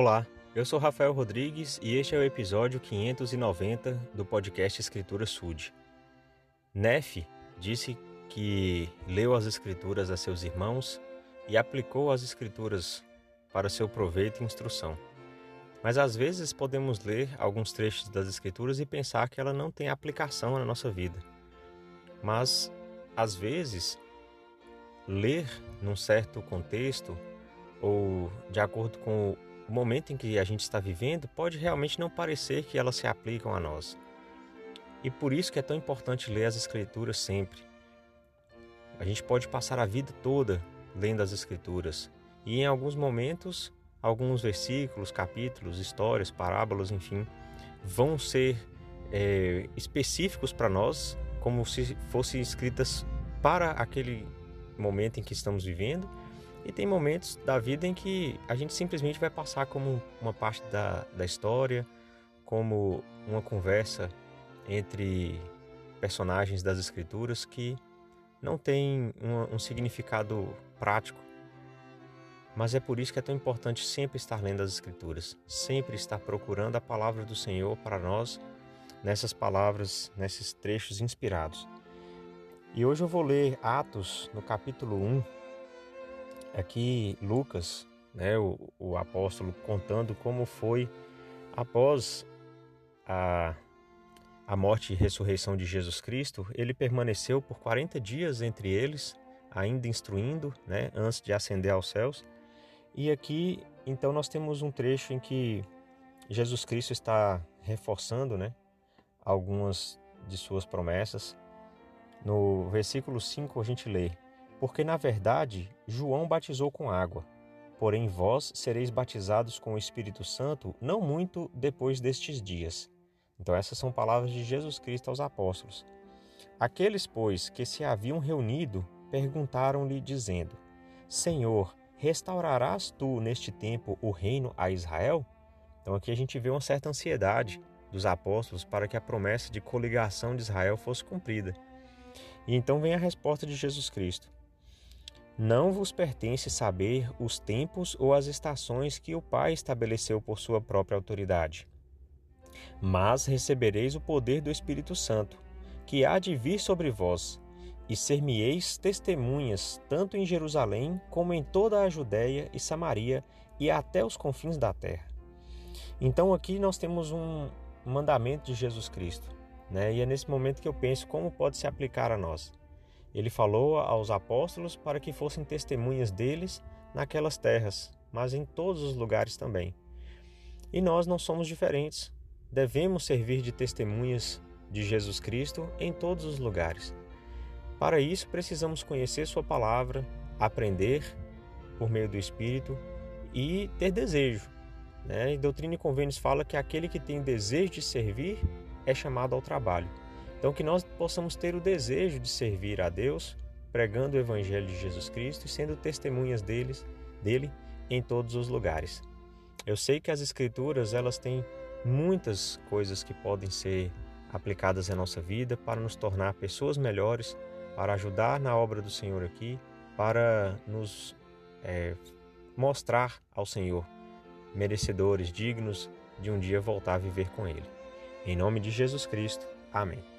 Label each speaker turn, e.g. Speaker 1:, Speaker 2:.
Speaker 1: Olá, eu sou Rafael Rodrigues e este é o episódio 590 do podcast Escritura Sud. Neff disse que leu as Escrituras a seus irmãos e aplicou as Escrituras para seu proveito e instrução. Mas às vezes podemos ler alguns trechos das Escrituras e pensar que ela não tem aplicação na nossa vida. Mas, às vezes, ler num certo contexto ou de acordo com o momento em que a gente está vivendo pode realmente não parecer que elas se aplicam a nós. E por isso que é tão importante ler as Escrituras sempre. A gente pode passar a vida toda lendo as Escrituras e em alguns momentos, alguns versículos, capítulos, histórias, parábolas, enfim, vão ser é, específicos para nós, como se fossem escritas para aquele momento em que estamos vivendo e tem momentos da vida em que a gente simplesmente vai passar como uma parte da, da história, como uma conversa entre personagens das escrituras que não tem um, um significado prático. Mas é por isso que é tão importante sempre estar lendo as escrituras, sempre estar procurando a palavra do Senhor para nós nessas palavras, nesses trechos inspirados. E hoje eu vou ler Atos no capítulo 1, aqui Lucas, né, o, o apóstolo, contando como foi após a, a morte e ressurreição de Jesus Cristo, ele permaneceu por 40 dias entre eles, ainda instruindo, né, antes de ascender aos céus. E aqui, então, nós temos um trecho em que Jesus Cristo está reforçando, né, algumas de suas promessas. No versículo 5 a gente lê: porque, na verdade, João batizou com água, porém vós sereis batizados com o Espírito Santo não muito depois destes dias. Então, essas são palavras de Jesus Cristo aos apóstolos. Aqueles, pois, que se haviam reunido, perguntaram-lhe, dizendo: Senhor, restaurarás tu neste tempo o reino a Israel? Então, aqui a gente vê uma certa ansiedade dos apóstolos para que a promessa de coligação de Israel fosse cumprida. E então vem a resposta de Jesus Cristo: não vos pertence saber os tempos ou as estações que o Pai estabeleceu por sua própria autoridade. Mas recebereis o poder do Espírito Santo, que há de vir sobre vós, e ser-me-eis testemunhas tanto em Jerusalém como em toda a Judéia e Samaria e até os confins da terra. Então aqui nós temos um mandamento de Jesus Cristo, né? E é nesse momento que eu penso como pode se aplicar a nós. Ele falou aos apóstolos para que fossem testemunhas deles naquelas terras, mas em todos os lugares também. E nós não somos diferentes. Devemos servir de testemunhas de Jesus Cristo em todos os lugares. Para isso, precisamos conhecer Sua palavra, aprender por meio do Espírito e ter desejo. Né? Doutrina e Convênios fala que aquele que tem desejo de servir é chamado ao trabalho. Então, que nós possamos ter o desejo de servir a Deus, pregando o Evangelho de Jesus Cristo e sendo testemunhas deles, dele em todos os lugares. Eu sei que as Escrituras elas têm muitas coisas que podem ser aplicadas à nossa vida para nos tornar pessoas melhores, para ajudar na obra do Senhor aqui, para nos é, mostrar ao Senhor merecedores, dignos de um dia voltar a viver com Ele. Em nome de Jesus Cristo. Amém.